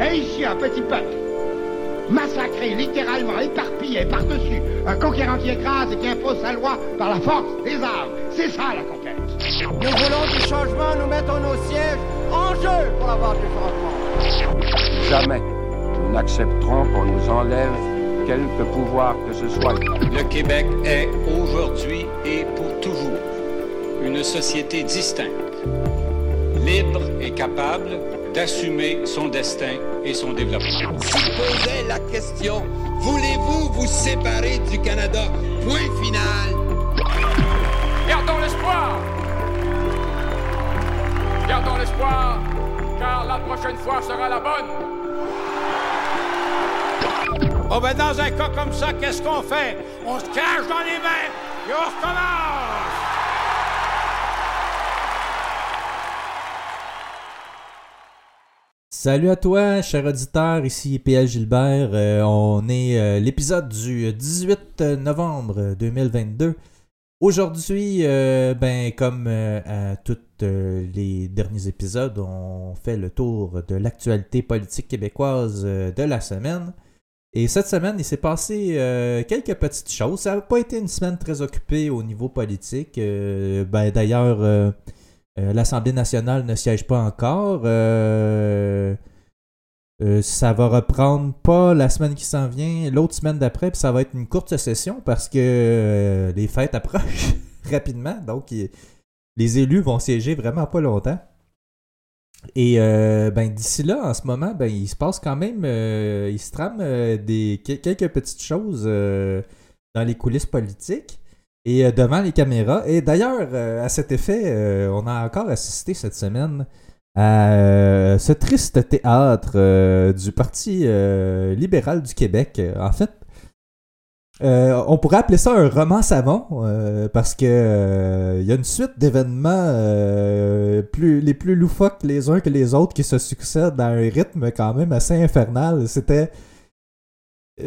Et ici, un petit peuple, massacré, littéralement éparpillé par-dessus, un conquérant qui écrase et qui impose sa loi par la force des armes. C'est ça la conquête. Nous voulons du changement, nous mettons nos sièges en jeu pour avoir du changement. Jamais nous n'accepterons qu'on nous enlève quelque pouvoir que ce soit. Le Québec est aujourd'hui et pour toujours une société distincte, libre et capable d'assumer son destin et son développement. Se posait la question, voulez-vous vous séparer du Canada? Point final. Gardons l'espoir. Gardons l'espoir, car la prochaine fois sera la bonne. Oh ben dans un cas comme ça, qu'est-ce qu'on fait? On se cache dans les mains et on recommence! Salut à toi, cher auditeur, ici PL Gilbert. Euh, on est euh, l'épisode du 18 novembre 2022. Aujourd'hui, euh, ben comme à tous les derniers épisodes, on fait le tour de l'actualité politique québécoise de la semaine. Et cette semaine, il s'est passé quelques petites choses. Ça n'a pas été une semaine très occupée au niveau politique. ben d'ailleurs euh, L'Assemblée nationale ne siège pas encore. Euh, euh, ça va reprendre pas la semaine qui s'en vient, l'autre semaine d'après, puis ça va être une courte session parce que les fêtes approchent rapidement. Donc, les élus vont siéger vraiment pas longtemps. Et ben d'ici là, en ce moment, ben il se passe quand même, il se trame des quelques petites choses dans les coulisses politiques et euh, devant les caméras. Et d'ailleurs, euh, à cet effet, euh, on a encore assisté cette semaine à ce triste théâtre du Parti libéral du Québec. En fait, on pourrait appeler ça un roman savon parce que il y a une suite d'événements plus, les plus loufoques les uns que les autres qui se succèdent à un rythme quand même assez infernal. C'était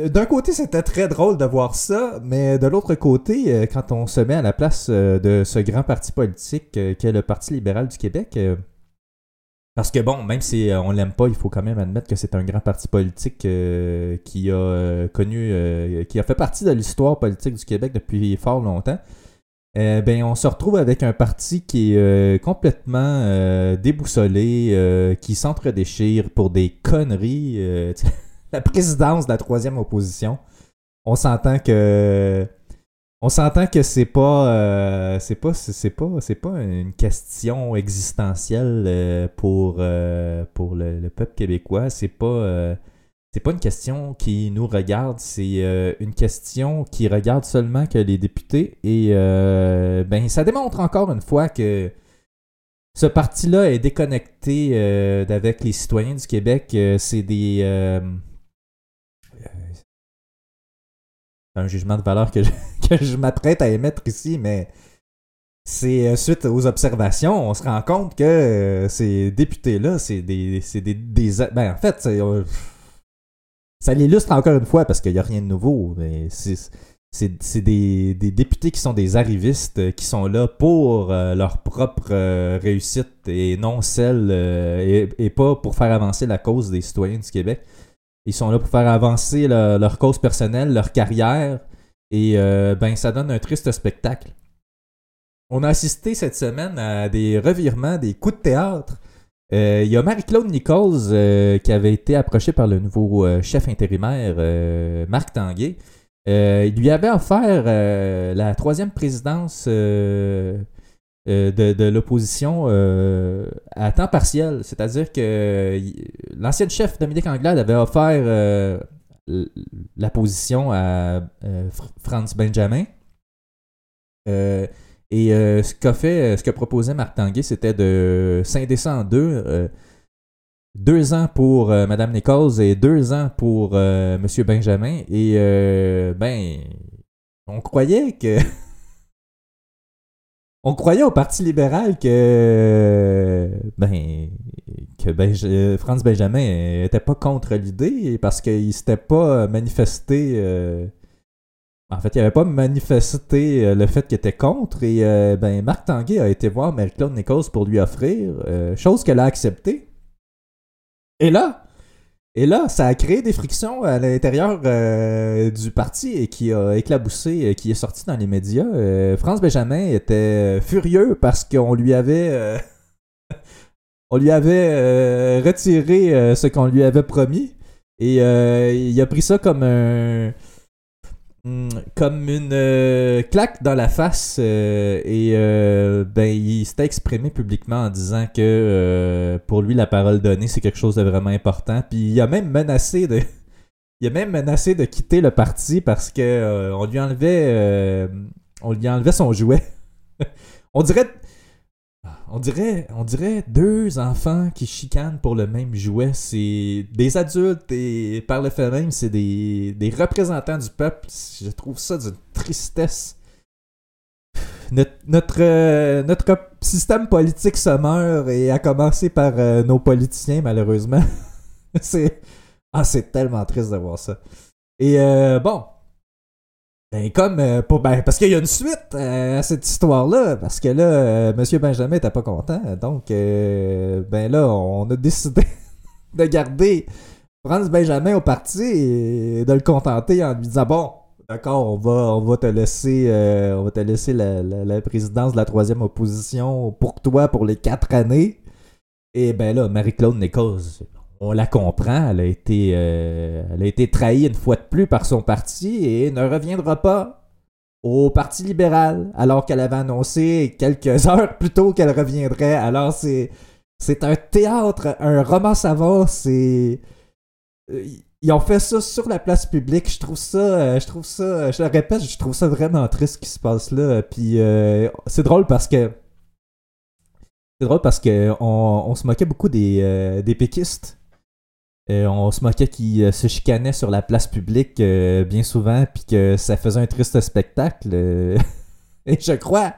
d'un côté, c'était très drôle de voir ça, mais de l'autre côté, euh, quand on se met à la place euh, de ce grand parti politique qu'est le Parti libéral du Québec, parce que bon, même si on l'aime pas, il faut quand même admettre que c'est un grand parti politique qui a connu, qui a fait partie de l'histoire politique du Québec depuis fort longtemps. ben, on se retrouve avec un parti qui est complètement déboussolé, qui s'entre-déchire pour des conneries. la présidence de la troisième opposition. On s'entend que on s'entend que c'est pas euh, c'est pas c'est pas c'est pas une question existentielle euh, pour euh, pour le, peuple québécois, c'est pas c'est pas une question qui nous regarde, c'est une question qui regarde seulement que les députés et ben ça démontre encore une fois que ce parti-là est déconnecté avec les citoyens du Québec, c'est des un jugement de valeur que je, que je m'apprête à émettre ici, mais c'est euh, suite aux observations, on se rend compte que euh, ces députés-là, c'est des, des, des, Ben, en fait, euh, ça l'illustre encore une fois parce qu'il n'y a rien de nouveau, mais c'est des, des, députés qui sont des arrivistes, qui sont là pour leur propre réussite et non celle, et, et, pas pour faire avancer la cause des citoyens du Québec. Ils sont là pour faire avancer leur cause personnelle, leur carrière. Et euh, ben, ça donne un triste spectacle. On a assisté cette semaine à des revirements, des coups de théâtre. Euh, il y a Marie-Claude Nichols euh, qui avait été approchée par le nouveau chef intérimaire, Marc Tanguay. il lui avait offert la troisième présidence euh, de, l'opposition euh, à temps partiel. C'est-à-dire que l'ancienne chef Dominique Anglade avait offert euh, la position à Franz Benjamin. et ce qu'a fait, ce que proposait Marc Tanguay, c'était de scinder ça en deux. deux ans pour Mme Nichols et deux ans pour M. Benjamin. Et ben, on croyait que on croyait au Parti libéral que ben que ben, Franz Benjamin était pas contre l'idée parce qu'il s'était pas manifesté euh, en fait, il avait pas manifesté euh, le fait qu'il était contre et euh, ben Marc Tanguay a été voir Mary-Claude Nichols pour lui offrir chose qu'elle a acceptée. Et là, Et là, ça a créé des frictions à l'intérieur euh, du parti et qui a éclaboussé, euh, qui est sorti dans les médias. Euh, France Benjamin était furieux parce qu'on lui avait on lui avait retiré ce qu'on lui avait promis. Et il a pris ça comme un comme une euh, claque dans la face euh, et euh, ben il s'était exprimé publiquement en disant que pour lui la parole donnée c'est quelque chose de vraiment important. Puis il a même menacé de il a même menacé de quitter le parti parce que on lui enlevait on lui enlevait son jouet. On dirait on dirait, on dirait deux enfants qui chicanent pour le même jouet. C'est des adultes et par le fait même, c'est des, des représentants du peuple. Je trouve ça d'une tristesse. Notre, euh, système politique se meurt et à commencer par euh, nos politiciens, malheureusement. c'est ah, c'est tellement triste de voir ça. Et euh, bon, ben, comme euh, ben, parce qu'il y a une suite euh, à cette histoire-là, parce que là, euh, Monsieur Benjamin était pas content, donc ben là, on a décidé de garder Franz Benjamin au parti et de le contenter en lui disant bon, d'accord, on va, on va te laisser, on va te laisser la, la, présidence de la troisième opposition pour toi pour les quatre années. Et ben là, Marie-Claude Nécose, on la comprend, elle a été, euh, elle a été trahie une fois de plus par son parti et ne reviendra pas au Parti libéral, alors qu'elle avait annoncé quelques heures plus tôt qu'elle reviendrait. Alors c'est, c'est un théâtre, un roman savant, c'est... Euh, ils ont fait ça sur la place publique. Je trouve ça, euh, je trouve ça, je le répète, je trouve ça vraiment triste ce qui se passe là. Puis c'est drôle parce que c'est drôle parce que on, se moquait beaucoup des, des péquistes euh, on se moquait qu'ils euh, se chicanaient sur la place publique euh, bien souvent, puis que ça faisait un triste spectacle. Et je crois,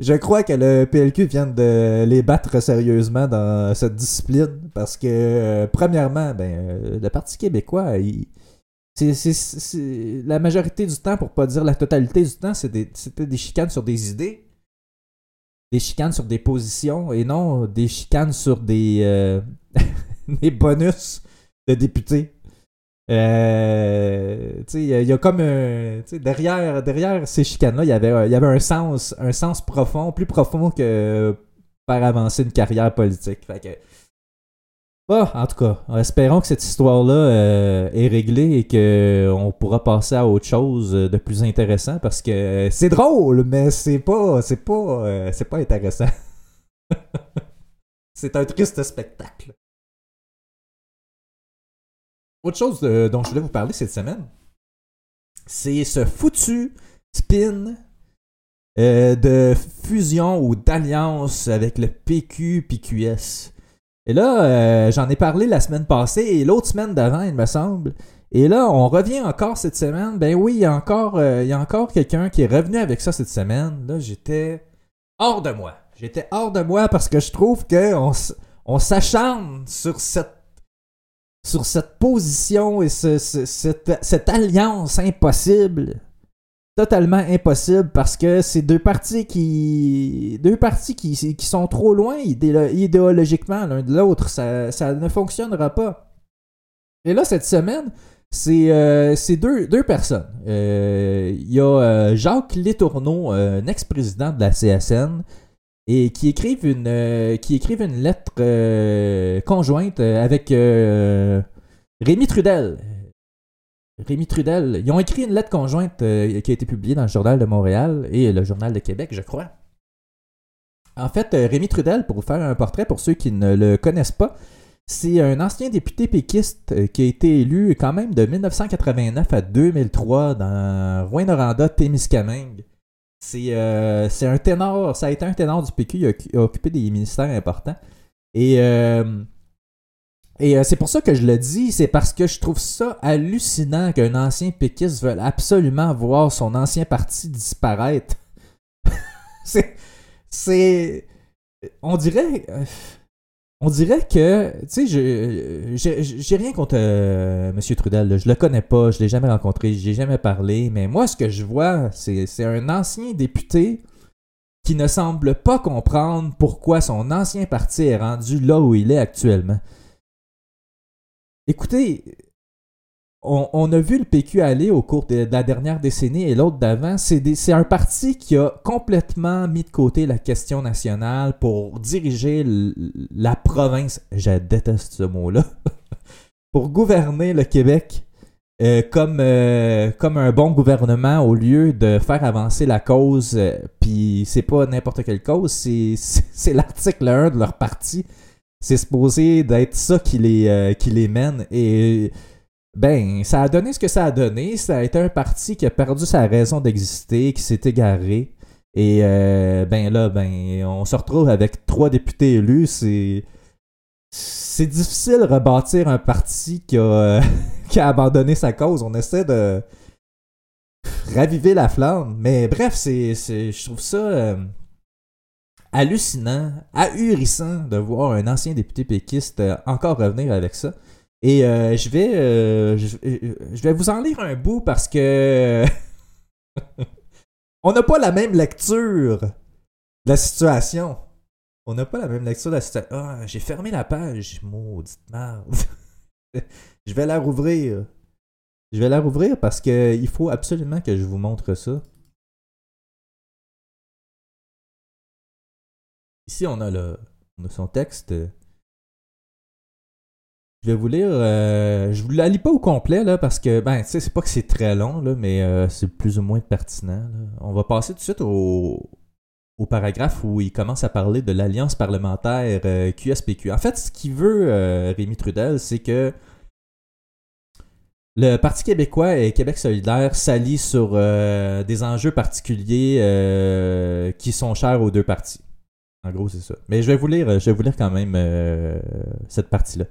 je crois que le PLQ vient de les battre sérieusement dans cette discipline, parce que premièrement, ben, le Parti québécois, c'est, la majorité du temps, pour pas dire la totalité du temps, c'était des chicanes sur des idées, des chicanes sur des positions, et non des chicanes sur des, des bonus de députés. Euh, il y, a comme un, derrière, derrière ces chicanes-là, il y avait, y avait un sens, un sens profond, plus profond que faire avancer une carrière politique. Que, bon, en tout cas, espérons que cette histoire-là euh, est réglée et qu'on pourra passer à autre chose de plus intéressant parce que c'est drôle, mais c'est pas, c'est pas, euh, c'est pas intéressant. c'est un triste spectacle. Autre chose euh, dont je voulais vous parler cette semaine, c'est ce foutu spin euh, de fusion ou d'alliance avec le PQ PQS. Et là, euh, j'en ai parlé la semaine passée et l'autre semaine d'avant, il me semble. Et là, on revient encore cette semaine. Ben oui, il y a encore, il y a encore quelqu'un qui est revenu avec ça cette semaine. Là, j'étais hors de moi. J'étais hors de moi parce que je trouve qu'on on s'acharne sur cette sur cette position et cette, alliance impossible. Totalement impossible parce que c'est deux partis qui. Sont trop loin idéologiquement l'un de l'autre. Ça, ne fonctionnera pas. Et là, cette semaine, c'est euh, deux, deux, personnes. Euh, il y a euh, Jacques Létourneau, un ex-président de la CSN, et qui écrivent une, euh, qui écrivent une lettre euh, conjointe euh, avec Rémi Trudel. Rémi Trudel, ils ont écrit une lettre conjointe qui a été publiée dans le Journal de Montréal et le Journal de Québec, je crois. En fait, Rémi Trudel, pour vous faire un portrait pour ceux qui ne le connaissent pas, c'est un ancien député péquiste qui a été élu quand même de 1989 à 2003 dans Rouyn-Noranda, euh, c'est un ténor, ça a été un ténor du PQ, il a, occupé des ministères importants. Et, euh, et euh, c'est pour ça que je le dis, c'est parce que je trouve ça hallucinant qu'un ancien péquiste veuille absolument voir son ancien parti disparaître. c'est. C'est. On dirait. On dirait que, tu sais, j'ai rien contre euh, M. Trudel. Je le connais pas, je l'ai jamais rencontré, j'ai jamais parlé. Mais moi, ce que je vois, c'est un ancien député qui ne semble pas comprendre pourquoi son ancien parti est rendu là où il est actuellement. écoutez, on, a vu le PQ aller au cours de, la dernière décennie et l'autre d'avant. C'est un parti qui a complètement mis de côté la question nationale pour diriger la province. Je déteste ce mot-là. pour gouverner le Québec euh, comme, euh, comme un bon gouvernement au lieu de faire avancer la cause. euh, Puis c'est pas n'importe quelle cause, c'est l'article 1 de leur parti. C'est supposé d'être ça qui les, qui les mène. Et ben, ça a donné ce que ça a donné. Ça a été un parti qui a perdu sa raison d'exister, qui s'est égaré. Et euh, ben là, ben, on se retrouve avec trois députés élus. C'est c'est difficile de rebâtir un parti qui a, qui a abandonné sa cause. On essaie de raviver la flamme. Mais bref, c'est, c'est- je trouve ça euh, hallucinant, ahurissant de voir un ancien député péquiste euh, encore revenir avec ça. Et euh, je vais euh, je, je vais vous en lire un bout parce que on n'a pas la même lecture de la situation. On n'a pas la même lecture de la situation. Ah, j'ai fermé la page, maudite merde. je vais la rouvrir. Je vais la rouvrir parce que il faut absolument que je vous montre ça. Ici, on a, le, on a son texte. Je vais vous lire. euh, je vous la lis pas au complet là parce que ben tu sais c'est pas que c'est très long là, mais euh, c'est plus ou moins pertinent. On va passer tout de suite au, au paragraphe où il commence à parler de l'alliance parlementaire euh, QSPQ. En fait, ce qu'il veut euh, Rémi Trudel, c'est que le Parti québécois et Québec solidaire s'allient sur euh, des enjeux particuliers euh, qui sont chers aux deux partis. En gros, c'est ça. Mais je vais vous lire, je vais vous lire quand même euh, cette partie-là.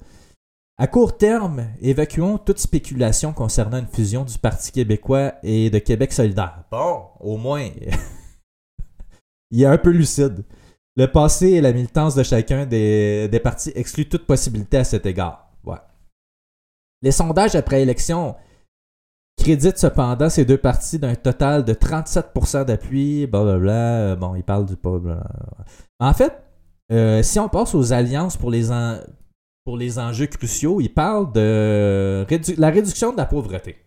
À court terme, évacuons toute spéculation concernant une fusion du Parti québécois et de Québec solidaire. Bon, au moins, il est un peu lucide. Le passé et la militance de chacun des, des partis excluent toute possibilité à cet égard. Ouais. Les sondages après élection créditent cependant ces deux partis d'un total de 37% d'appui, blablabla. Bon, il parle du pas. En fait, euh, si on passe aux alliances pour les, en- pour les enjeux cruciaux, il parle de la réduction de la pauvreté.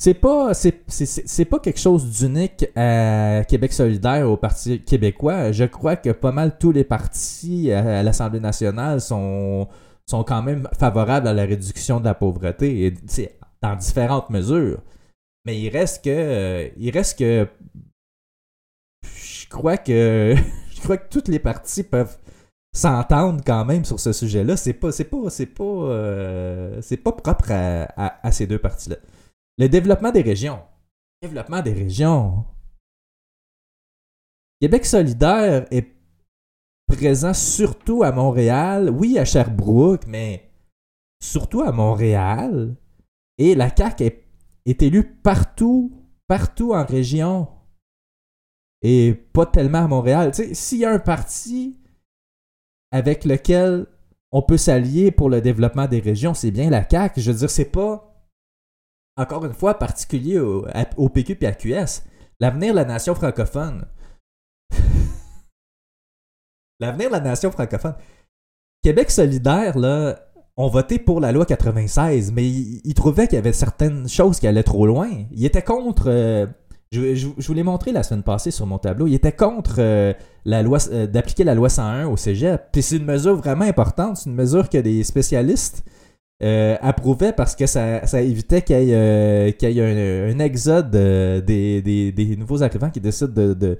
C'est pas, c'est, pas quelque chose d'unique à Québec solidaire au Parti québécois. Je crois que pas mal tous les partis à, l'Assemblée nationale sont, sont quand même favorables à la réduction de la pauvreté, et, dans différentes mesures. Mais il reste que, euh, il reste que, je crois que, je crois que toutes les parties peuvent s'entendre quand même sur ce sujet-là. C'est pas, euh, pas propre à, ces deux parties-là. Le développement des régions. Développement des régions. Québec solidaire est présent surtout à Montréal, oui à Sherbrooke, mais surtout à Montréal. Et la CAQ est, est élue partout, partout en région. Et pas tellement à Montréal. S'il y a un parti avec lequel on peut s'allier pour le développement des régions, c'est bien la CAQ. Je veux dire, c'est pas, encore une fois, particulier au, PQ et à QS. L'avenir de la nation francophone. L'avenir de la nation francophone. Québec solidaire, là, ont voté pour la loi 96, mais ils, ils trouvaient qu'il y avait certaines choses qui allaient trop loin. Ils étaient contre. euh, je, vous l'ai montré la semaine passée sur mon tableau. Ils étaient contre euh, la loi euh, d'appliquer la loi 101 au cégep. Puis c'est une mesure vraiment importante. C'est une mesure que des spécialistes euh, approuvaient parce que ça, évitait qu'il y ait, qu'il y ait un, exode des, nouveaux arrivants qui décident de, de-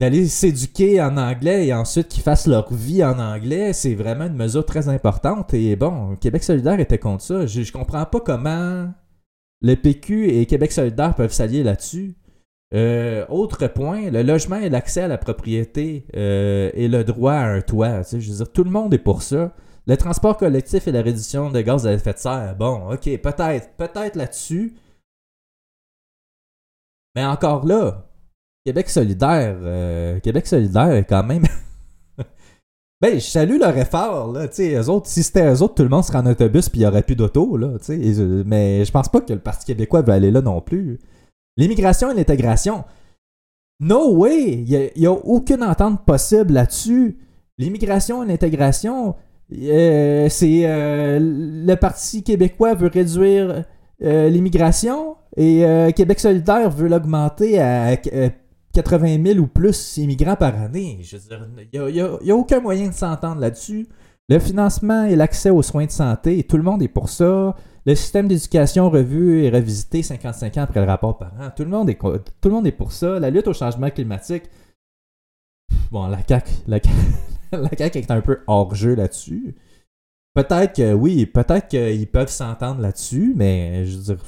d'aller s'éduquer en anglais et ensuite qu'ils fassent leur vie en anglais, c'est vraiment une mesure très importante. Et bon, Québec solidaire était contre ça. Je, je comprends pas comment le PQ et Québec solidaire peuvent s'allier là-dessus. Euh, autre point, le logement et l'accès à la propriété euh, et le droit à un toit. Tu dire, tout le monde est pour ça. Le transport collectif et la réduction de gaz à effet de serre. Bon, ok, peut-être, peut-être là-dessus. Mais encore là, Québec solidaire, euh, Québec solidaire est quand même. ben, je salue leur effort, là. Autres, si c'était eux autres, tout le monde serait en autobus puis il n'y aurait plus d'auto, là. Tu sais, euh, mais je pense pas que le Parti québécois veut aller là non plus. L'immigration et l'intégration. No way! Il n'y a, aucune entente possible là-dessus. L'immigration et l'intégration, euh, c'est euh, le Parti québécois veut réduire l'immigration et Québec solidaire veut l'augmenter à euh, 80 000 ou plus immigrants par année. Je veux dire, il n'y a, aucun moyen de s'entendre là-dessus. Le financement et l'accès aux soins de santé, tout le monde est pour ça. Le système d'éducation revu et revisité 55 ans après le rapport parent, tout le monde est, tout le monde est pour ça. La lutte au changement climatique, bon, la CAQ, la CAQ, la CAQ est un peu hors jeu là-dessus. Peut-être que oui, peut-être qu'ils peuvent s'entendre là-dessus, mais je veux dire,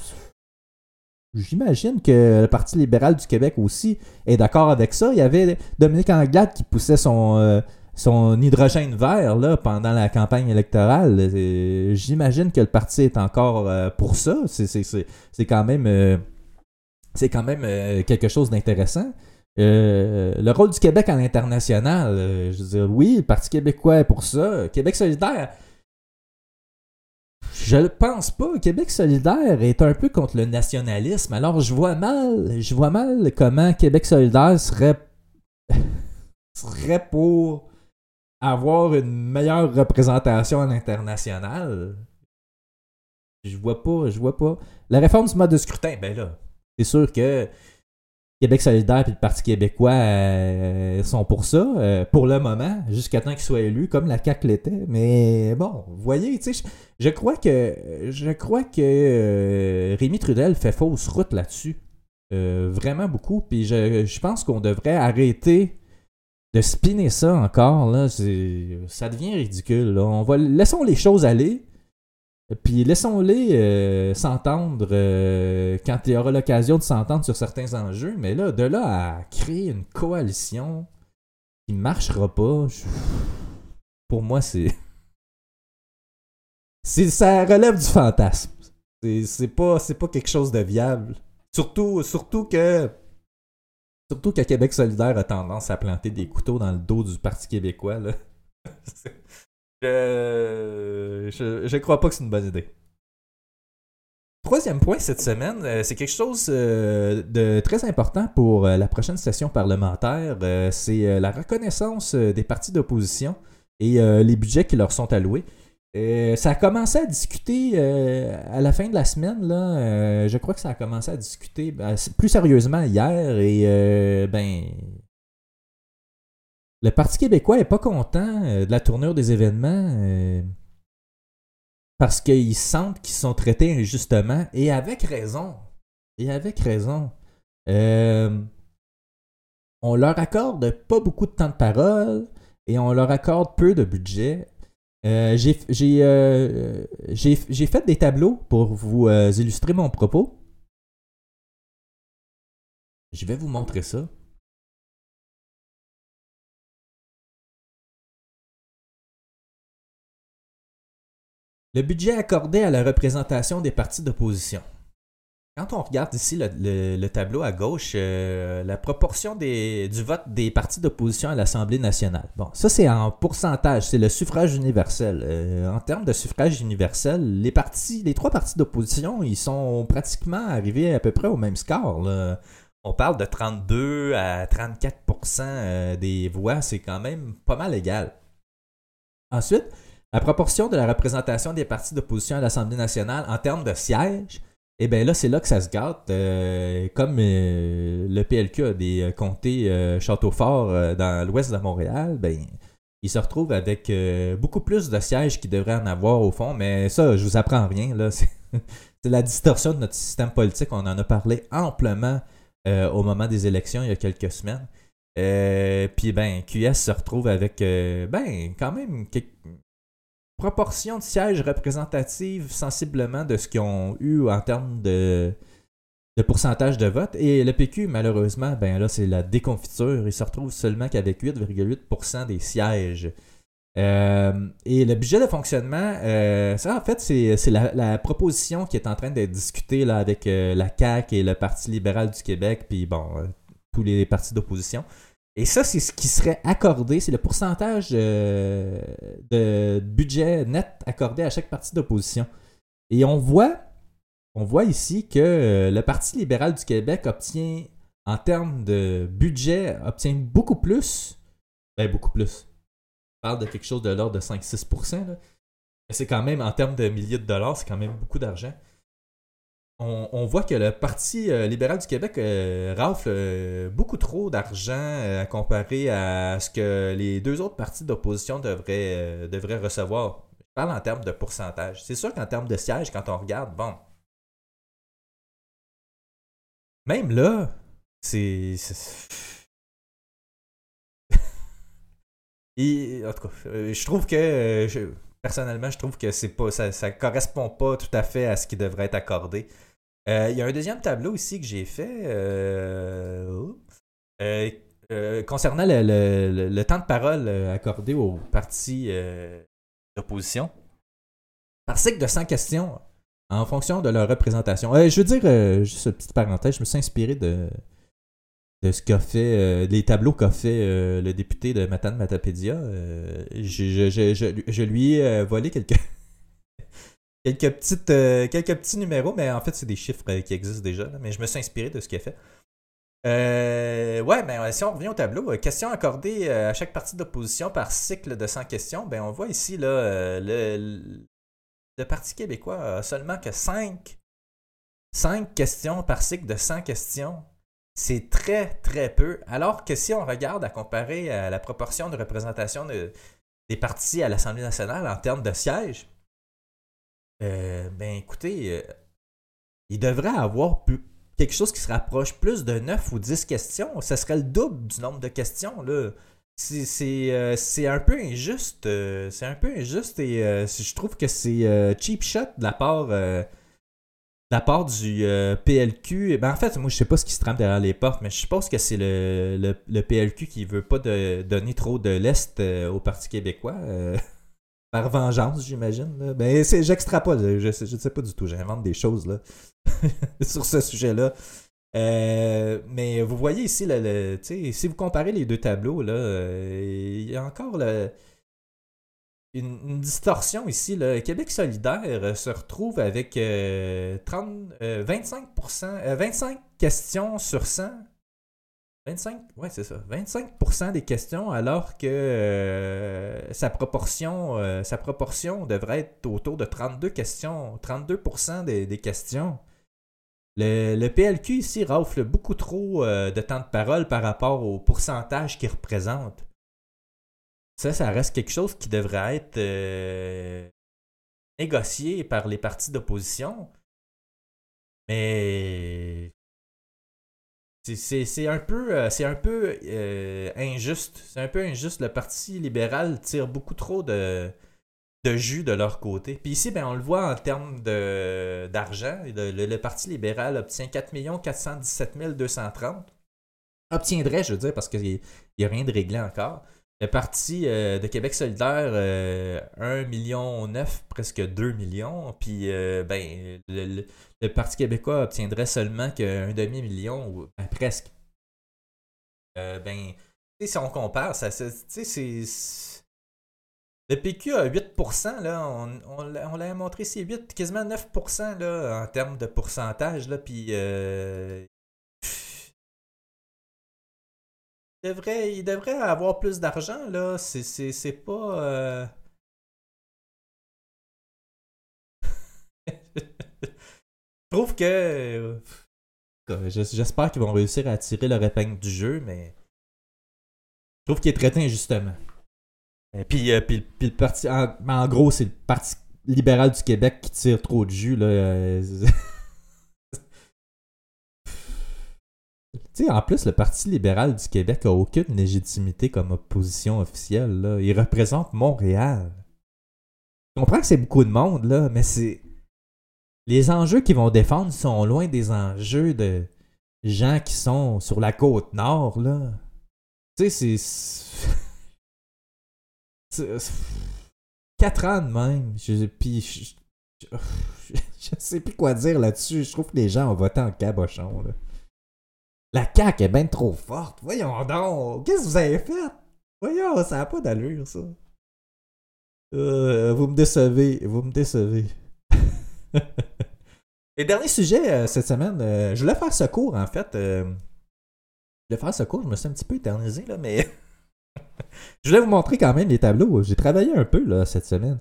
j'imagine que le Parti libéral du Québec aussi est d'accord avec ça. Il y avait Dominique Anglade qui poussait son, euh, son hydrogène vert là, pendant la campagne électorale. J'imagine que le parti est encore euh, pour ça. C'est- quand même, c'est quand même euh, quelque chose d'intéressant. Le rôle du Québec à l'international, je veux dire, oui, le Parti québécois est pour ça. Québec solidaire, je ne pense pas. Québec solidaire est un peu contre le nationalisme. Alors, je vois mal, je vois mal comment Québec solidaire serait, serait pour avoir une meilleure représentation à l'international. Je vois pas, je vois pas. La réforme du mode de scrutin, ben là, c'est sûr que Québec solidaire et le Parti québécois euh, sont pour ça, euh, pour le moment, jusqu'à temps qu'ils soient élus, comme la CAQ l'était. Mais bon, vous voyez, je, je crois que je crois que euh, Rémi Trudel fait fausse route là-dessus. Vraiment beaucoup. Puis je, pense qu'on devrait arrêter de spinner ça encore. Là. Ça devient ridicule. On va, laissons les choses aller. Puis laissons-les euh, s'entendre euh, quand il y aura l'occasion de s'entendre sur certains enjeux. Mais là, de là à créer une coalition qui marchera pas, pour moi, c'est. c'est ça relève du fantasme. C'est c'est pas, c'est pas quelque chose de viable. Surtout, surtout que. Surtout que Québec solidaire a tendance à planter des couteaux dans le dos du Parti québécois. Là. je, je, je crois pas que c'est une bonne idée. Troisième point cette semaine, euh, c'est quelque chose euh, de très important pour euh, la prochaine session parlementaire. Euh, c'est euh, la reconnaissance euh, des partis d'opposition et euh, les budgets qui leur sont alloués. Euh, ça a commencé à discuter euh, à la fin de la semaine. Là, Euh, je crois que ça a commencé à discuter ben, plus sérieusement hier et euh, ben le Parti québécois est pas content euh, de la tournure des événements euh, parce qu'ils sentent qu'ils sont traités injustement et avec raison. Et avec raison. Euh, on leur accorde pas beaucoup de temps de parole et on leur accorde peu de budget. J'ai fait des tableaux pour vous illustrer mon propos. Je vais vous montrer ça. Le budget accordé à la représentation des partis d'opposition. Quand on regarde ici le, le- le tableau à gauche, euh, la proportion du vote des partis d'opposition à l'Assemblée nationale. Bon, ça c'est en pourcentage, c'est le suffrage universel. Euh, en termes de suffrage universel, les partis, les trois partis d'opposition, ils sont pratiquement arrivés à peu près au même score. On parle de 32 à 34% euh, des voix, c'est quand même pas mal égal. Ensuite, la proportion de la représentation des partis d'opposition à l'Assemblée nationale en termes de sièges, eh bien là, c'est là que ça se gâte. Euh, comme euh, le PLQ a des euh, comtés euh, château fort euh, dans l'ouest de Montréal, ben, il se retrouve avec beaucoup plus de sièges qu'il devrait en avoir au fond. Mais ça, je vous apprends rien. là. C'est la distorsion de notre système politique. On en a parlé amplement au moment des élections il y a quelques semaines. Puis ben, QS se retrouve avec ben quand même proportion de sièges représentative sensiblement de ce qu'ils ont eu en termes de, pourcentage de vote. Et le PQ, malheureusement, ben là, c'est la déconfiture. Il se retrouve seulement qu'avec 8,8% des sièges. Euh, et le budget de fonctionnement, euh, ça en fait, c'est la, proposition qui est en train d'être discutée avec euh, la CAQ et le Parti libéral du Québec, puis tous les partis d'opposition. Et ça, c'est ce qui serait accordé, c'est le pourcentage euh, de budget net accordé à chaque parti d'opposition. Et on voit, on voit ici que euh, le Parti libéral du Québec obtient, en termes de budget, obtient beaucoup plus. Ben, beaucoup plus. parle de quelque chose de l'ordre de 5-6%. là. Mais c'est quand même, en termes de milliers de dollars, c'est quand même beaucoup d'argent. On, voit que le Parti euh, libéral du Québec euh, rafle euh, beaucoup trop d'argent euh, à comparer à ce que les deux autres partis d'opposition devraient, devraient recevoir. Je parle en termes de pourcentage. C'est sûr qu'en termes de sièges, quand on regarde, bon. Même là, c'est. en tout cas, je trouve que. je- personnellement, je trouve que c'est pas, ça, ça correspond pas tout à fait à ce qui devrait être accordé. Euh, Il y a un deuxième tableau ici que j'ai fait. euh, euh, concernant le, temps de parole accordé aux partis d'opposition. Par cycle de 100 questions en fonction de leur représentation. Je veux dire, juste une petite parenthèse, je me suis inspiré de, de ce qu'a fait, les tableaux qu'a fait le député de Matane Matapédia. Je, je- je- je- lui ai volé quelques, euh, quelques petits numéros, mais en fait, c'est des chiffres euh, qui existent déjà. mais je me suis inspiré de ce qu'il a fait. Euh, ouais, mais euh, si on revient au tableau, questions accordées à chaque parti d'opposition par cycle de 100 questions, ben on voit ici le, Parti québécois a seulement que 5, 5 questions par cycle de 100 questions. C'est très, très peu. Alors que si on regarde à comparer la proportion de représentation de- des partis à l'Assemblée nationale en termes de sièges, euh, ben écoutez, euh, il devrait avoir plus, quelque chose qui se rapproche plus de 9 ou 10 questions. Ce serait le double du nombre de questions. Là. C'est, c'est, euh, c'est un peu injuste. c'est un peu injuste et je trouve que c'est cheap shot de la part, de la part du PLQ. Eh Ben, en fait, moi, je sais pas ce qui se trame derrière les portes, mais je suppose que c'est le, le, le PLQ qui veut pas de- donner trop de l'Est au Parti québécois. Par vengeance, j'imagine. là. Ben, j'extrapole. Je, ne sais pas du tout. J'invente des choses là, sur ce sujet-là. Euh, mais vous voyez ici, le, si vous comparez les deux tableaux, là, euh, il y a encore une, distorsion ici. Le Québec solidaire euh, se retrouve avec euh, 30, euh, 25%, euh, 25 questions sur 100. 25, ouais, c'est ça. 25% des questions, alors que euh, sa, proportion, euh, sa proportion devrait être autour de 32 questions, 32% des, des questions. Le, le PLQ ici rafle beaucoup trop euh, de temps de parole par rapport au pourcentage qu'il représente. Ça, ça reste quelque chose qui devrait être négocié par les partis d'opposition. Mais c'est- un peu, euh, un peu euh, injuste. C'est un peu injuste. Le Parti libéral tire beaucoup trop de, de jus de leur côté. Puis ici, ben, on le voit en termes d'argent. Le, le- le Parti libéral obtient 4 417 230. Obtiendrait, je veux dire, parce qu'il n'y a rien de réglé encore. Le Parti euh, de Québec solidaire, euh, 1 million 9, presque 2 millions. Puis, euh, ben, le, Parti québécois obtiendrait seulement qu'un demi-million, ou ben, presque. Euh, ben, si on compare, ça, tu sais, c'est. Le PQ a 8%, là, on, on, l'a- on l'a montré, c'est 8, quasiment 9% là, en termes de pourcentage, là, puis devrait, il devrait avoir plus d'argent, là, c'est, pas... euh, Je trouve que... euh, J'espère qu'ils vont réussir à tirer leur épingle du jeu, mais... Je trouve qu'il est traité injustement. Et puis, euh, puis, puis le parti. En gros, c'est le Parti libéral du Québec qui tire trop de jus. Là. euh, tu en plus, le Parti libéral du Québec a aucune légitimité comme opposition officielle. Il représente Montréal. Je comprends que c'est beaucoup de monde, là, mais c'est. Les enjeux qu'ils vont défendre sont loin des enjeux de gens qui sont sur la côte nord, là. Tu sais, c'est. Quatre ans de même. Je, puis je, je sais plus quoi dire là-dessus. Je trouve que les gens ont voté en cabochon. Là. La CAQ est bien trop forte. Voyons donc. Qu'est-ce que vous avez fait? Voyons, ça n'a pas d'allure, ça. Euh, vous me décevez. Vous me décevez. Et dernier sujet euh, cette semaine, euh, je voulais faire ce cours en fait. je voulais faire ce cours, je me suis un petit peu éternisé là, mais Je voulais vous montrer quand même les tableaux. J'ai travaillé un peu là, cette semaine.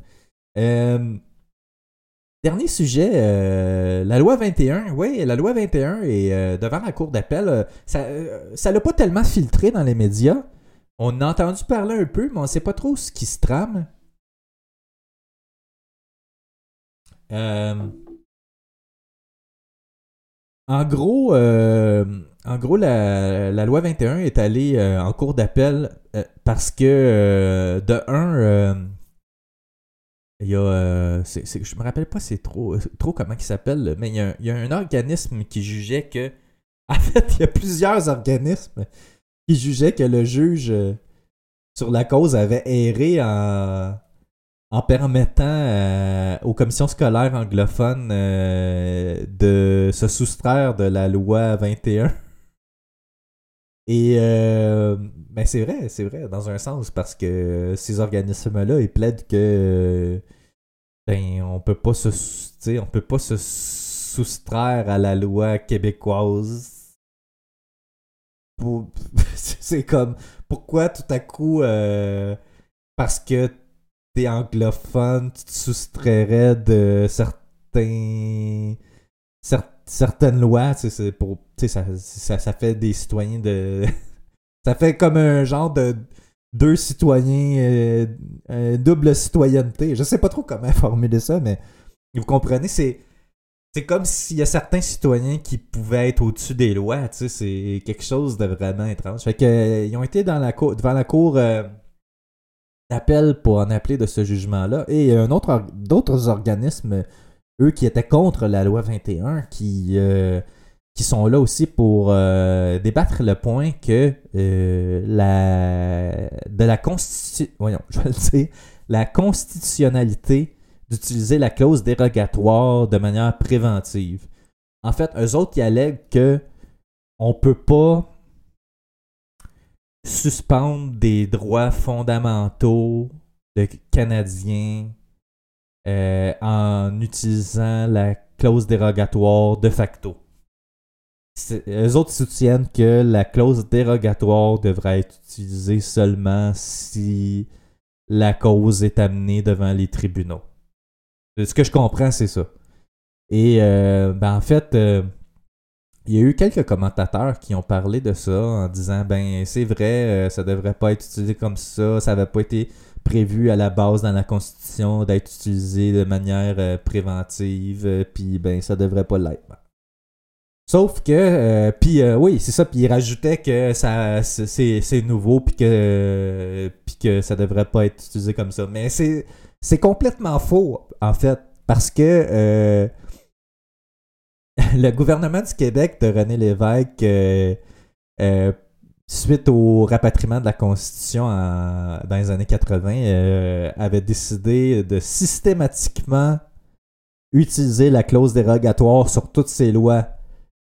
Dernier sujet, euh, la loi 21. Oui, la loi 21 est euh, devant la cour d'appel. Euh, ça ça l'a pas tellement filtré dans les médias. On a entendu parler un peu, mais on sait pas trop ce qui se trame. En gros, en gros la, la loi 21 est allée en cours d'appel parce que, de un, il y a. euh, c'est- je me rappelle pas c'est trop, trop comment il s'appelle, mais il y, a, un- il y a un organisme qui jugeait que. En fait, il y a plusieurs organismes qui jugeaient que le juge euh, sur la cause avait erré en, en permettant euh, aux commissions scolaires anglophones euh, de se soustraire de la loi 21. Et euh, ben c'est vrai, c'est vrai, dans un sens, parce que ces organismes-là, ils plaident que ben on peut pas se on peut pas se soustraire à la loi québécoise. C'est comme pourquoi tout à coup euh, parce que t'es anglophone, tu te soustrairais de certains cer- certaines lois, c'est pour ça, ça, ça fait des citoyens de ça fait comme un genre de deux citoyens euh, euh, double citoyenneté. Je sais pas trop comment formuler ça mais vous comprenez, c'est comme s'il y a certains citoyens qui pouvaient être au-dessus des lois, tu sais, c'est quelque chose de vraiment étrange. Fait que euh, ils ont été devant la cour d'appel pour en appeler de ce jugement-là. Et un autre d'autres organismes, eux, qui étaient contre la loi 21, qui, euh, qui sont là aussi pour euh, débattre le point que euh, la de la je dire, la constitutionnalité d'utiliser la clause dérogatoire de manière préventive. En fait, eux autres, ils allèguent que on peut pas suspendre des droits fondamentaux de Canadiens euh, en utilisant la clause dérogatoire de facto. Eux autres soutiennent que la clause dérogatoire devrait être utilisée seulement si la cause est amenée devant les tribunaux. Ce que je comprends, c'est ça. Et euh, ben en fait, euh, il y a eu quelques commentateurs qui ont parlé de ça en disant ben c'est vrai, euh, ça devrait pas être utilisé comme ça, ça n'avait pas été prévu à la base dans la Constitution d'être utilisé de manière euh, préventive, euh, puis ben ça devrait pas l'être. Sauf que, euh, puis oui, c'est ça, puis il rajoutait que ça c'est- nouveau, puis que, puis que ça devrait pas être utilisé comme ça. Mais c'est complètement faux, en fait, parce que le gouvernement du Québec de René Lévesque, suite au rapatriement de la Constitution dans les années 80, euh, avait décidé de systématiquement utiliser la clause dérogatoire sur toutes ses lois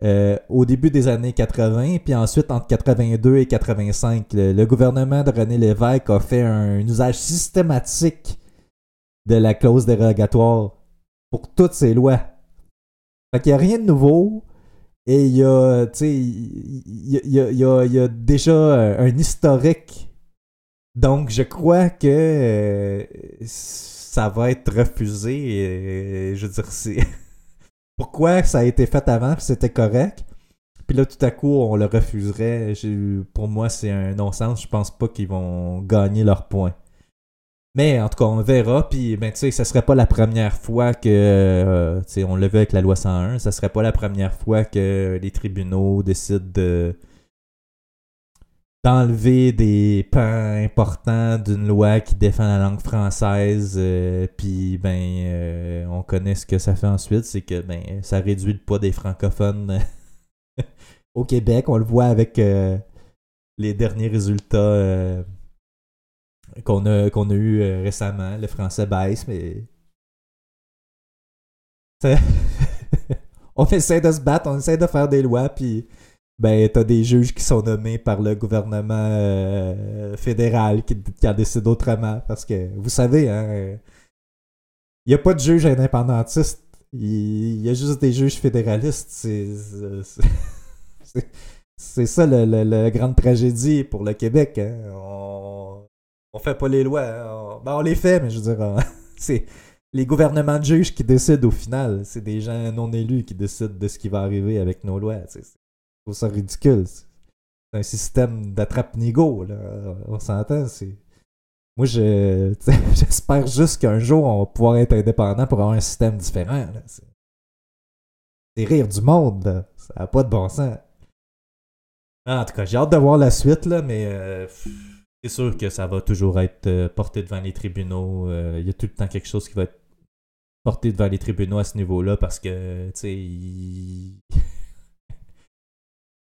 euh, au début des années 80, puis ensuite entre 82 et 85. Le, le gouvernement de René Lévesque a fait un, usage systématique de la clause dérogatoire pour toutes ses lois. Fait qu'il n'y a rien de nouveau. Et il y a, tu déjà un historique. Donc, je crois que euh, ça va être refusé. Je veux dire, c'est. Pourquoi ça a été fait avant c'était correct? Puis là, tout à coup, on le refuserait. Pour moi, c'est un non-sens. Je pense pas qu'ils vont gagner leur point. Mais en tout cas, on verra. Puis, ben, tu sais, ça serait pas la première fois que. euh, tu sais, on l'a vu avec la loi 101. Ça serait pas la première fois que les tribunaux décident de d'enlever des pans importants d'une loi qui défend la langue française euh, puis ben euh, on connaît ce que ça fait ensuite c'est que ben ça réduit le poids des francophones au Québec on le voit avec les derniers résultats qu'on a a eu euh, récemment le français baisse mais on essaie de se battre on essaie de faire des lois puis ben t'as des juges qui sont nommés par le gouvernement euh, fédéral qui, qui en décide autrement parce que vous savez hein il n'y a pas de juge indépendantiste il y a juste des juges fédéralistes c'est ça la grande tragédie pour le Québec hein. On fait pas les lois. On, ben, on les fait, mais je veux dire, c'est les gouvernements de juges qui décident au final. C'est des gens non élus qui décident de ce qui va arriver avec nos lois. Je trouve ça ridicule. C'est un système d'attrape-nigo. On s'entend, c'est. Moi, je, j'espère juste qu'un jour, on va pouvoir être indépendant pour avoir un système différent. C'est, rire du monde. Ça n'a pas de bon sens. En tout cas, j'ai hâte de voir la suite, là, mais euh, c'est sûr que ça va toujours être euh, porté devant les tribunaux. Euh, Il y a tout le temps quelque chose qui va être porté devant les tribunaux à ce niveau-là parce que, tu sais,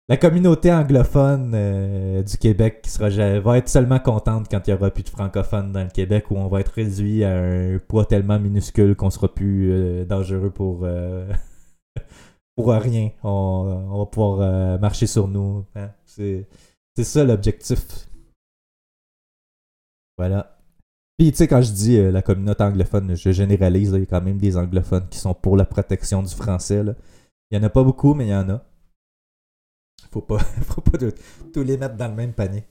la communauté anglophone euh, du Québec sera, va être seulement contente quand il n'y aura plus de francophones dans le Québec où on va être réduit à un poids tellement minuscule qu'on sera plus dangereux pour, pour rien. On, va pouvoir marcher sur nous. hein. C'est ça l'objectif. Voilà. Puis, tu sais, quand je dis euh, la communauté anglophone, je généralise. Il y a quand même des anglophones qui sont pour la protection du français. Il y en a pas beaucoup, mais il y en a. Faut pas, faut pas tous les mettre dans le même panier.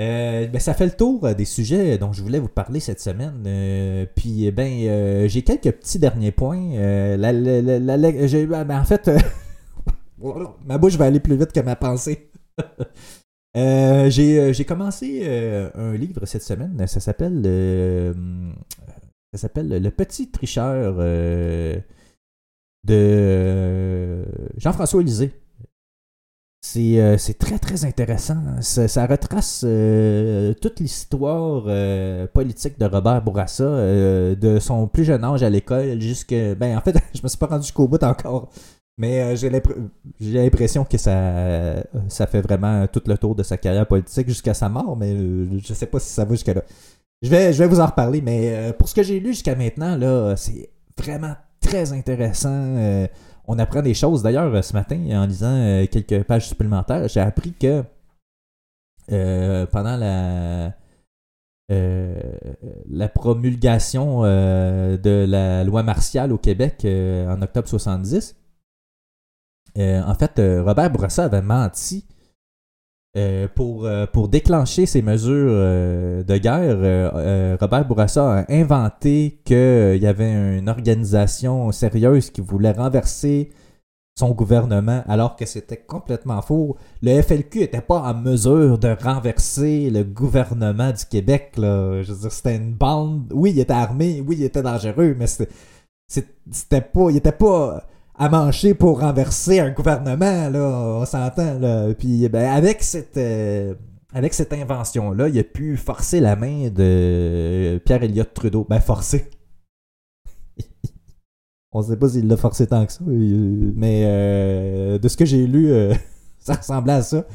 Euh, ben, ça fait le tour euh, des sujets dont je voulais vous parler cette semaine. Euh, puis, ben, euh, j'ai quelques petits derniers points. La- la- la- ben, en fait, ma bouche va aller plus vite que ma pensée. Euh, j'ai, euh, j'ai commencé euh, un livre cette semaine. Ça s'appelle ça s'appelle Le Petit Tricheur de Jean-François Lisée. C'est, très très intéressant. Ça, retrace toute l'histoire politique de Robert Bourassa, de son plus jeune âge à l'école jusqu'à. Ben en fait, je me suis pas rendu jusqu'au bout encore. Mais euh, j'ai, l'impr- j'ai l'impression que ça, ça fait vraiment tout le tour de sa carrière politique jusqu'à sa mort, mais euh, je sais pas si ça va jusqu'à là. Je vais, je vais vous en reparler, mais euh, pour ce que j'ai lu jusqu'à maintenant, là, c'est vraiment très intéressant. On apprend des choses. D'ailleurs, ce matin, en lisant quelques pages supplémentaires, j'ai appris que pendant la, la promulgation de la loi martiale au Québec en octobre 70, euh, en fait, euh, Robert Bourassa avait menti euh, pour, pour déclencher ces mesures de guerre. Robert Bourassa a inventé qu'il y avait une organisation sérieuse qui voulait renverser son gouvernement, alors que c'était complètement faux. Le FLQ n'était pas en mesure de renverser le gouvernement du Québec. Là. Je veux dire, c'était une bande. Oui, il était armé, oui, il était dangereux, mais c'était pas. Il était pas à mancher pour renverser un gouvernement, là, on s'entend. Là. Puis ben, avec cette. euh, avec cette invention-là, il a pu forcer la main de Pierre Elliott Trudeau. Ben, forcer. On sait pas s'il l'a forcé tant que ça, euh, mais euh, de ce que j'ai lu, euh, ça ressemblait à ça.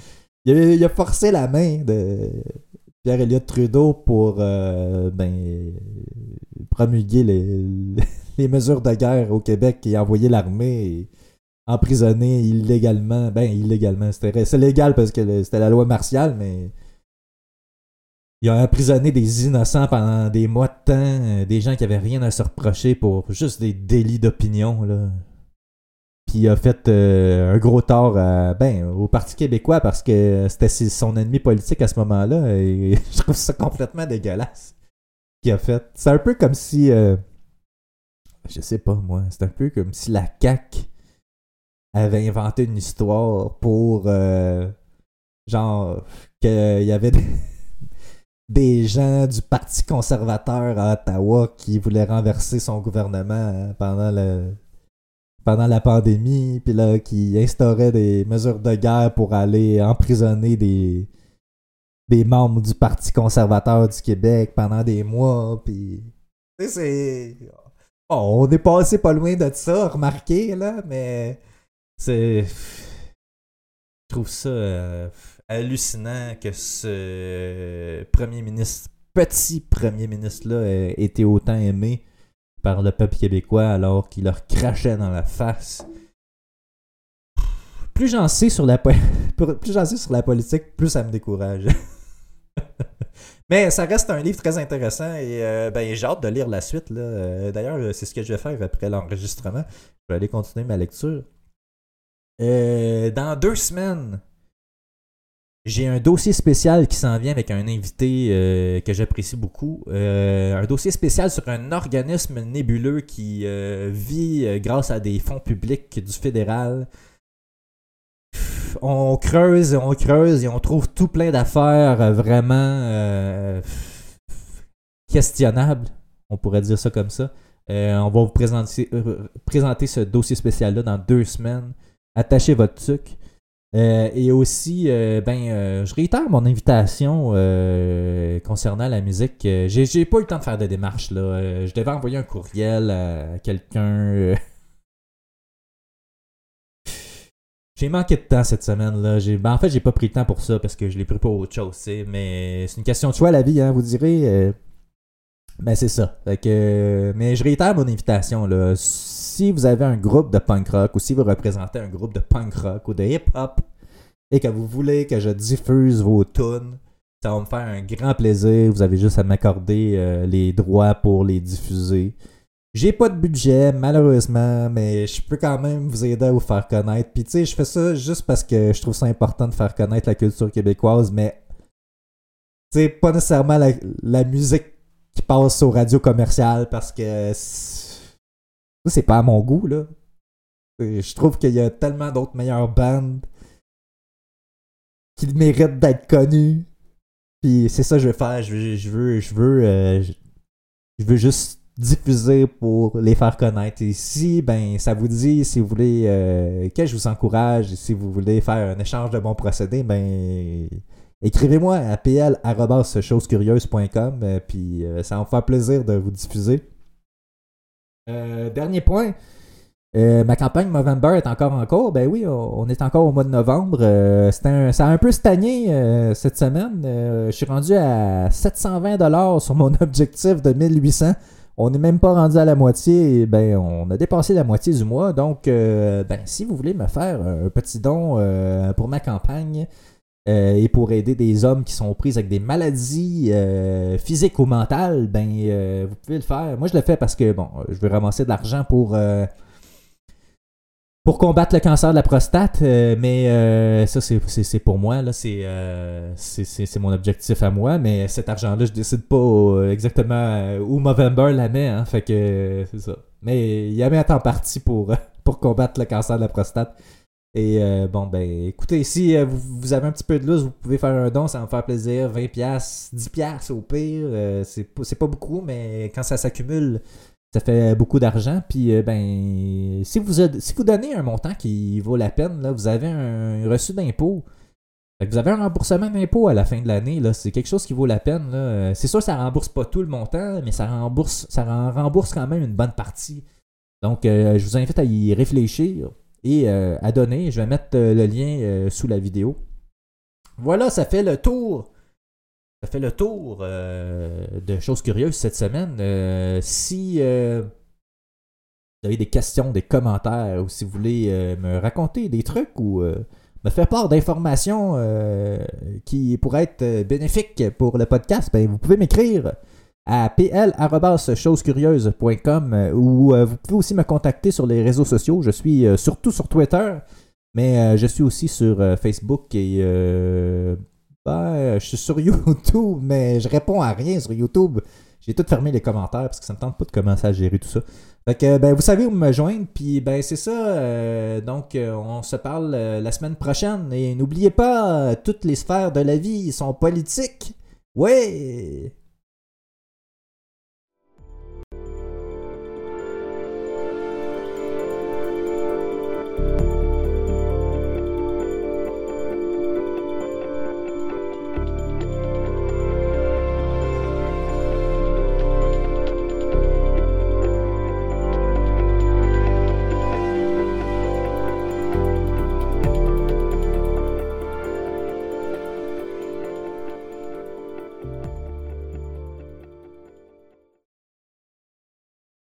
Il a, forcé la main de Pierre Elliott Trudeau pour euh, ben, promulguer les mesures de guerre au Québec et envoyer l'armée et emprisonner illégalement. Ben, illégalement, c'était c'est légal parce que c'était la loi martiale, mais il a emprisonné des innocents pendant des mois de temps, euh, des gens qui avaient rien à se reprocher pour juste des délits d'opinion, là. Puis il a fait euh, un gros tort à- ben, au Parti québécois parce que c'était son ennemi politique à ce moment-là. Et je trouve ça complètement dégueulasse. Qu'il a fait. C'est un peu comme si. euh, je sais pas moi. C'est un peu comme si la CAQ avait inventé une histoire pour. euh, genre. Qu'il y avait des, gens du Parti conservateur à Ottawa qui voulaient renverser son gouvernement euh, pendant le pendant la pandémie, puis là, qui instaurait des mesures de guerre pour aller emprisonner des, des membres du Parti conservateur du Québec pendant des mois, puis... C'est... Bon, on est passé pas loin de ça, remarquez, là, mais... C'est... Je trouve ça euh, hallucinant que ce premier ministre, petit premier ministre-là, ait été autant aimé par le peuple québécois alors qu'il leur crachait dans la face. Plus j'en sais plus j'en sais sur la politique, plus ça me décourage. Mais ça reste un livre très intéressant et euh, ben, j'ai hâte de lire la suite. là. Euh, D'ailleurs, c'est ce que je vais faire après l'enregistrement. Je vais aller continuer ma lecture. Euh, dans deux semaines, J'ai un dossier spécial qui s'en vient avec un invité euh, que j'apprécie beaucoup. Euh, un dossier spécial sur un organisme nébuleux qui euh, vit euh, grâce à des fonds publics du fédéral. On creuse, on creuse et on trouve tout plein d'affaires euh, vraiment euh, questionnables. On pourrait dire ça comme ça. Euh, on va vous présenter, ce dossier spécial-là dans deux semaines. Attachez votre. Euh, et aussi, ben, je réitère mon invitation concernant la musique. J'ai, pas eu le temps de faire de démarches. Je devais envoyer un courriel à quelqu'un. J'ai manqué de temps cette semaine. là. Ben, en fait, j'ai pas pris le temps pour ça parce que je l'ai pris pour autre chose. Mais c'est une question de choix, la vie, hein, vous direz. euh. Ben, c'est ça. Mais je réitère mon invitation. Si vous avez un groupe de punk rock ou si vous représentez un groupe de punk rock ou de hip-hop et que vous voulez que je diffuse vos tunes, ça va me faire un grand plaisir. Vous avez juste à m'accorder euh, les droits pour les diffuser. J'ai pas de budget, malheureusement, mais je peux quand même vous aider à vous faire connaître. Puis tu sais, je fais ça juste parce que je trouve ça important de faire connaître la culture québécoise, mais tu pas nécessairement la, musique qui passe aux radios commerciales parce que c'est pas à mon goût, là. Euh, Je trouve qu'il y a tellement d'autres meilleures bandes qui méritent d'être connues. Puis c'est ça que je veux faire. Je je veux, je veux, euh, je- je veux juste diffuser pour les faire connaître. Et si, ben, ça vous dit, si vous voulez euh, que je vous encourage, si vous voulez faire un échange de bons procédés, ben, écrivez-moi à pl.chosecurieuse.com, euh, puis euh, ça va me faire plaisir de vous diffuser. Euh, dernier point. Ma campagne Movember est encore en cours. Ben oui, on, est encore au mois de novembre. Un- ça a un peu stagné cette semaine. Je suis rendu à 720$ sur mon objectif de 1800. On n'est même pas rendu à la moitié. Ben, on a dépassé la moitié du mois. Donc, euh, ben, si vous voulez me faire un petit don euh, pour ma campagne euh, et pour aider des hommes qui sont pris avec des maladies physiques ou mentales, ben, vous pouvez le faire. Moi, je le fais parce que, bon, je veux ramasser de l'argent pour. Pour combattre le cancer de la prostate, euh, mais euh, ça c'est- pour moi, là, c'est euh, c'est- mon objectif à moi, mais cet argent-là, je décide pas euh, exactement où Movember la met, hein, fait que c'est ça. Mais il y a mis à temps parti pour, pour combattre le cancer de la prostate. Et bon, ben écoutez, si vous, avez un petit peu de loose, vous pouvez faire un don, ça va me faire plaisir. 20$, 10$ au pire, c'est pas beaucoup, mais quand ça s'accumule, ça fait beaucoup d'argent. Puis, euh, ben, si vous, si vous donnez un montant qui vaut la peine, là, vous avez un reçu d'impôt. Vous avez un remboursement d'impôt à la fin de l'année. C'est quelque chose qui vaut la peine. Euh, C'est sûr que ça rembourse pas tout le montant, mais ça rembourse, ça rembourse quand même une bonne partie. Donc, euh, je vous invite à y réfléchir et euh, à donner. Je vais mettre euh, le lien euh, sous la vidéo. Voilà, ça fait le tour ça fait le tour euh, de choses curieuses cette semaine. Euh, si euh, vous avez des questions, des commentaires, ou si vous voulez me raconter des trucs ou me faire part d'informations qui pourraient être bénéfiques pour le podcast, ben, vous pouvez m'écrire à pl.chosecurieuse.com euh, ou vous pouvez aussi me contacter sur les réseaux sociaux. Je suis surtout sur Twitter, mais je suis aussi sur Facebook et ben, je suis sur YouTube, mais je réponds à rien sur YouTube. J'ai tout fermé les commentaires parce que ça me tente pas de commencer à gérer tout ça. Fait que, ben, vous savez où me joindre, puis ben, c'est ça. euh, donc, euh, on se parle euh, la semaine prochaine. Et n'oubliez pas, toutes les sphères de la vie sont politiques. Ouais!